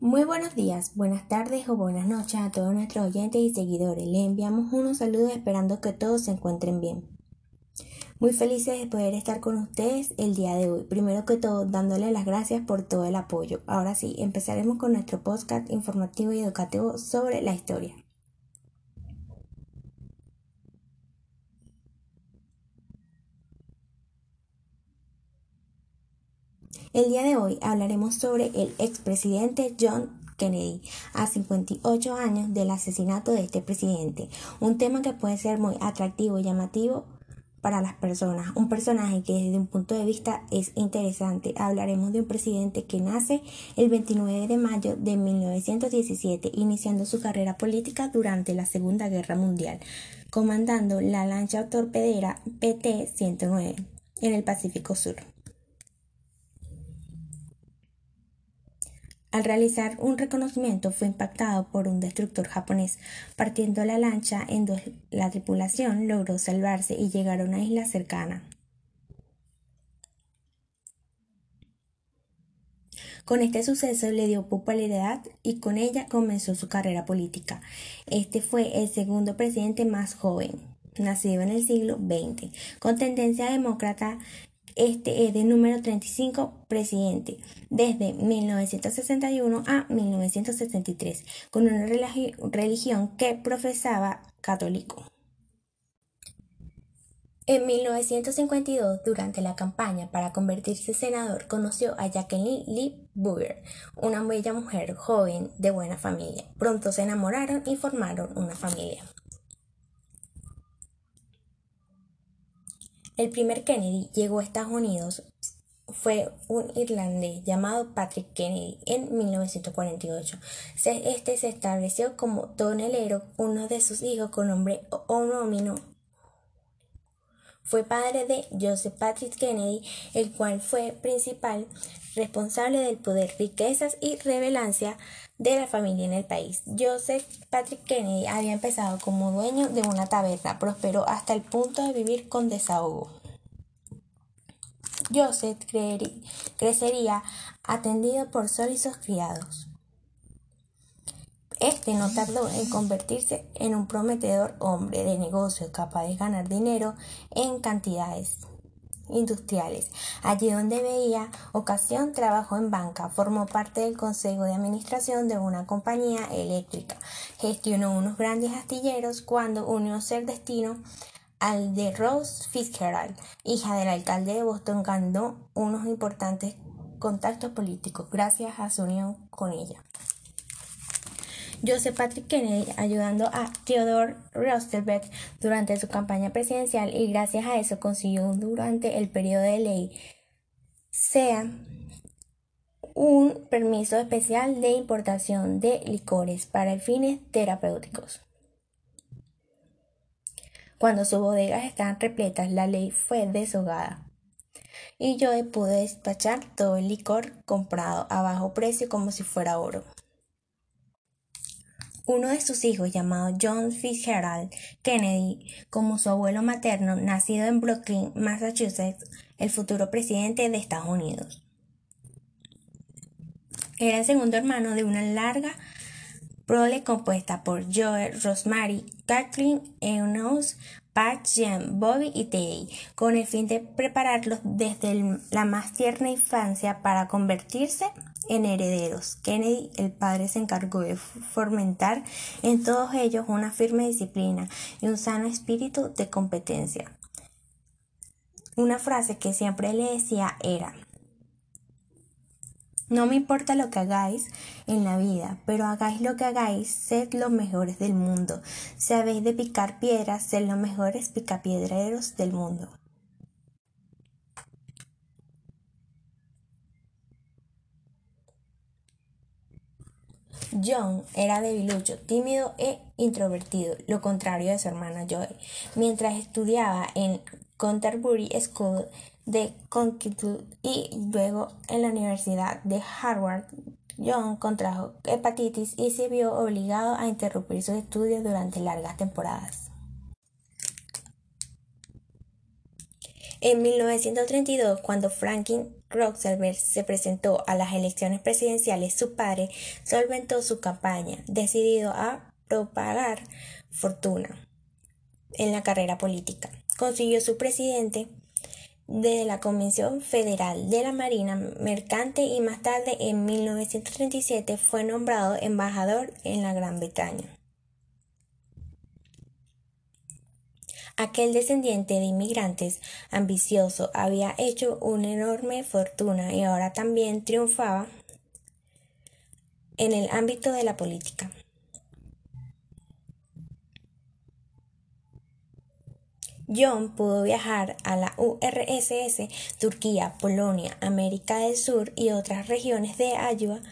Muy buenos días, buenas tardes o buenas noches a todos nuestros oyentes y seguidores. Les enviamos unos saludos esperando que todos se encuentren bien. Muy felices de poder estar con ustedes el día de hoy. Primero que todo, dándole las gracias por todo el apoyo. Ahora sí, empezaremos con nuestro podcast informativo y educativo sobre la historia. El día de hoy hablaremos sobre el expresidente John Kennedy, a 58 años del asesinato de este presidente, un tema que puede ser muy atractivo y llamativo para las personas, un personaje que desde un punto de vista es interesante. Hablaremos de un presidente que nace el 29 de mayo de 1917, iniciando su carrera política durante la Segunda Guerra Mundial, comandando la lancha torpedera PT-109 en el Pacífico Sur. Al realizar un reconocimiento fue impactado por un destructor japonés, partiendo la lancha en dos. La tripulación logró salvarse y llegar a una isla cercana. Con este suceso le dio popularidad y con ella comenzó su carrera política. Este fue el segundo presidente más joven, nacido en el siglo XX, con tendencia demócrata este es de número 35 presidente desde 1961 a 1973, con una religión que profesaba católico. En 1952, durante la campaña para convertirse en senador, conoció a Jacqueline Lee Booger, una bella mujer joven de buena familia. Pronto se enamoraron y formaron una familia. El primer Kennedy llegó a Estados Unidos fue un irlandés llamado Patrick Kennedy en 1948. Este se estableció como tonelero, uno de sus hijos con nombre homónimo fue padre de Joseph Patrick Kennedy, el cual fue principal responsable del poder, riquezas y revelancia de la familia en el país. Joseph Patrick Kennedy había empezado como dueño de una taberna, prosperó hasta el punto de vivir con desahogo. Joseph crecería atendido por sólidos criados. Este no tardó en convertirse en un prometedor hombre de negocio capaz de ganar dinero en cantidades industriales. Allí donde veía ocasión trabajó en banca, formó parte del consejo de administración de una compañía eléctrica, gestionó unos grandes astilleros cuando unió ser destino al de Rose Fitzgerald, hija del alcalde de Boston, ganó unos importantes contactos políticos gracias a su unión con ella. Joseph Patrick Kennedy ayudando a Theodore Roosevelt durante su campaña presidencial y gracias a eso consiguió durante el periodo de ley sea un permiso especial de importación de licores para fines terapéuticos. Cuando sus bodegas estaban repletas, la ley fue deshogada y Joe pudo despachar todo el licor comprado a bajo precio como si fuera oro. Uno de sus hijos, llamado John Fitzgerald Kennedy, como su abuelo materno, nacido en Brooklyn, Massachusetts, el futuro presidente de Estados Unidos. Era el segundo hermano de una larga prole compuesta por Joe, Rosemary, Kathleen, Eunice, Pat, Jen, Bobby y Teddy, con el fin de prepararlos desde la más tierna infancia para convertirse en herederos. Kennedy, el padre, se encargó de fomentar en todos ellos una firme disciplina y un sano espíritu de competencia. Una frase que siempre le decía era, no me importa lo que hagáis en la vida, pero hagáis lo que hagáis, sed los mejores del mundo. Si habéis de picar piedras, sed los mejores picapiedreros del mundo. John era debilucho, tímido e introvertido, lo contrario de su hermana Joy. Mientras estudiaba en Canterbury School de Connecticut y luego en la Universidad de Harvard, John contrajo hepatitis y se vio obligado a interrumpir sus estudios durante largas temporadas. En 1932, cuando Franklin Roosevelt se presentó a las elecciones presidenciales, su padre solventó su campaña, decidido a propagar fortuna en la carrera política. Consiguió su presidente de la Convención Federal de la Marina Mercante y más tarde en 1937 fue nombrado embajador en la Gran Bretaña. Aquel descendiente de inmigrantes ambicioso había hecho una enorme fortuna y ahora también triunfaba en el ámbito de la política. John pudo viajar a la URSS, Turquía, Polonia, América del Sur y otras regiones de ayuda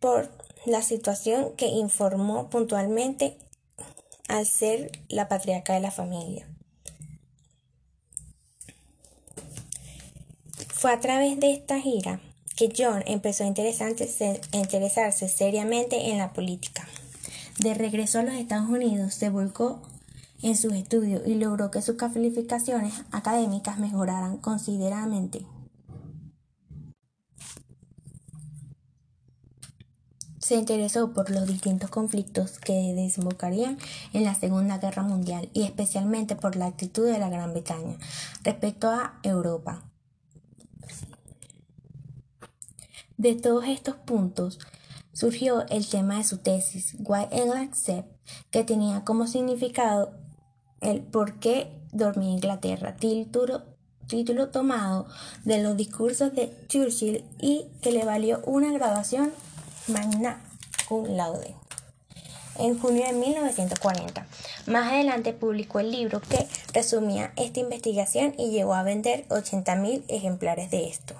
por la situación que informó puntualmente al ser la patriarca de la familia. Fue a través de esta gira que John empezó a interesarse, seriamente en la política. De regreso a los Estados Unidos, se volcó en sus estudios y logró que sus calificaciones académicas mejoraran considerablemente. Se interesó por los distintos conflictos que desembocarían en la Segunda Guerra Mundial y especialmente por la actitud de la Gran Bretaña respecto a Europa. De todos estos puntos surgió el tema de su tesis, Why England Accept, que tenía como significado el por qué dormía Inglaterra, título, título tomado de los discursos de Churchill y que le valió una graduación magna cum laude en junio de 1940. Más adelante publicó el libro que resumía esta investigación y llegó a vender 80.000 ejemplares de esto.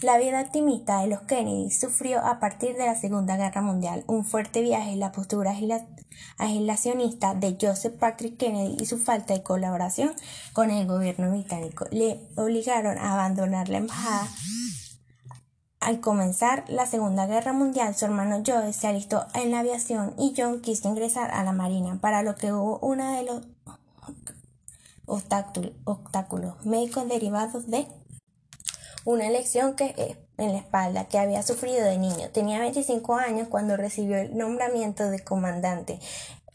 La vida optimista de los Kennedy sufrió a partir de la Segunda Guerra Mundial un fuerte viaje en la postura agitacionista de Joseph Patrick Kennedy y su falta de colaboración con el gobierno británico le obligaron a abandonar la embajada. Al comenzar la Segunda Guerra Mundial, su hermano Joe se alistó en la aviación y John quiso ingresar a la Marina, para lo que hubo uno de los obstáculos médicos derivados de una elección que eh, en la espalda que había sufrido de niño. Tenía 25 años cuando recibió el nombramiento de comandante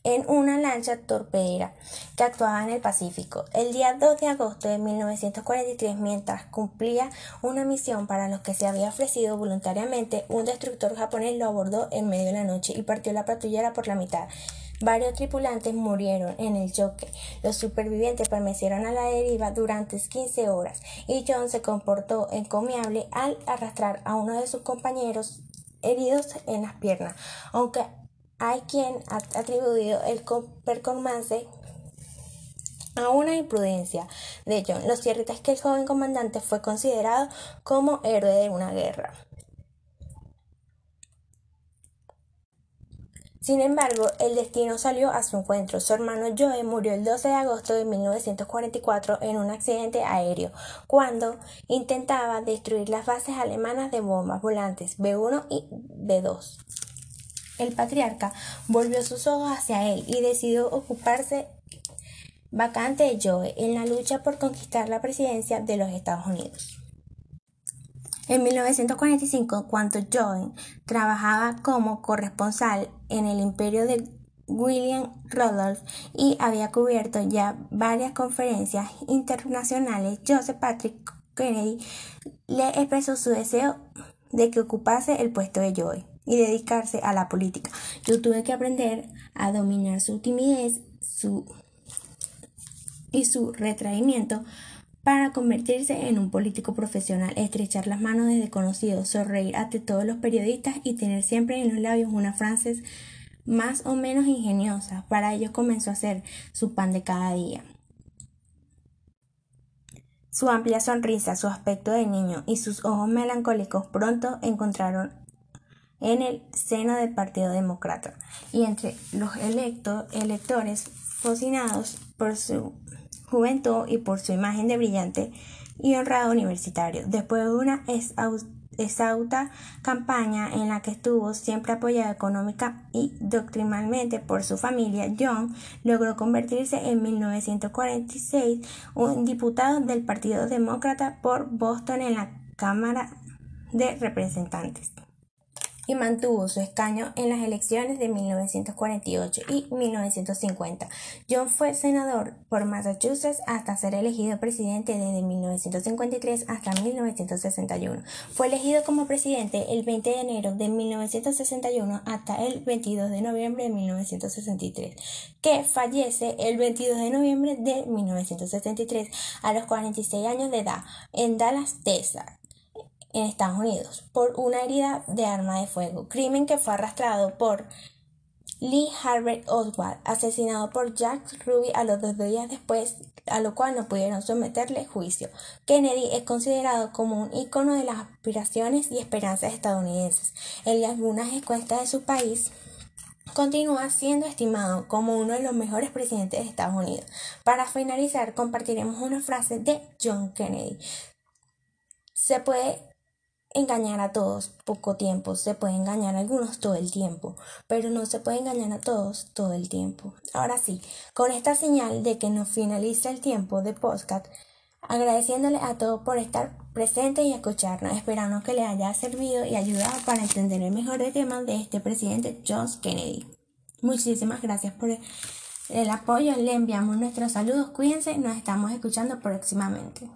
en una lancha torpedera que actuaba en el Pacífico. El día 2 de agosto de 1943, mientras cumplía una misión para los que se había ofrecido voluntariamente, un destructor japonés lo abordó en medio de la noche y partió la patrullera por la mitad. Varios tripulantes murieron en el choque. Los supervivientes permanecieron a la deriva durante 15 horas y John se comportó encomiable al arrastrar a uno de sus compañeros heridos en las piernas, aunque hay quien ha atribuido el performance a una imprudencia de John. Lo cierto es que el joven comandante fue considerado como héroe de una guerra. Sin embargo, el destino salió a su encuentro. Su hermano Joe murió el 12 de agosto de 1944 en un accidente aéreo, cuando intentaba destruir las bases alemanas de bombas volantes B-1 y B-2. El patriarca volvió sus ojos hacia él y decidió ocuparse vacante de Joe en la lucha por conquistar la presidencia de los Estados Unidos. En 1945, cuando Joe trabajaba como corresponsal en el imperio de William Rudolph y había cubierto ya varias conferencias internacionales, Joseph Patrick Kennedy le expresó su deseo de que ocupase el puesto de Joe y dedicarse a la política. Yo tuve que aprender a dominar su timidez su, y su retraimiento para convertirse en un político profesional, estrechar las manos de desconocidos, sonreír ante todos los periodistas y tener siempre en los labios una frase más o menos ingeniosa. Para ello comenzó a hacer su pan de cada día. Su amplia sonrisa, su aspecto de niño y sus ojos melancólicos pronto encontraron en el seno del Partido Demócrata y entre los electores fascinados por su juventud y por su imagen de brillante y honrado universitario. Después de una exhausta campaña en la que estuvo siempre apoyado económica y doctrinalmente por su familia, John logró convertirse en 1946 un diputado del Partido Demócrata por Boston en la Cámara de Representantes y mantuvo su escaño en las elecciones de 1948 y 1950. John fue senador por Massachusetts hasta ser elegido presidente desde 1953 hasta 1961. Fue elegido como presidente el 20 de enero de 1961 hasta el 22 de noviembre de 1963, que fallece el 22 de noviembre de 1973 a los 46 años de edad en Dallas, Texas en Estados Unidos por una herida de arma de fuego, crimen que fue arrastrado por Lee Harvey Oswald, asesinado por Jack Ruby a los dos días después, a lo cual no pudieron someterle juicio. Kennedy es considerado como un icono de las aspiraciones y esperanzas estadounidenses. En algunas encuestas de su país, continúa siendo estimado como uno de los mejores presidentes de Estados Unidos. Para finalizar, compartiremos una frase de John Kennedy. Se puede engañar a todos poco tiempo, se puede engañar a algunos todo el tiempo, pero no se puede engañar a todos todo el tiempo. Ahora sí, con esta señal de que nos finaliza el tiempo de podcast, agradeciéndole a todos por estar presentes y escucharnos, esperando que les haya servido y ayudado para entender el mejor tema de este presidente John Kennedy. Muchísimas gracias por el apoyo, le enviamos nuestros saludos, cuídense, nos estamos escuchando próximamente.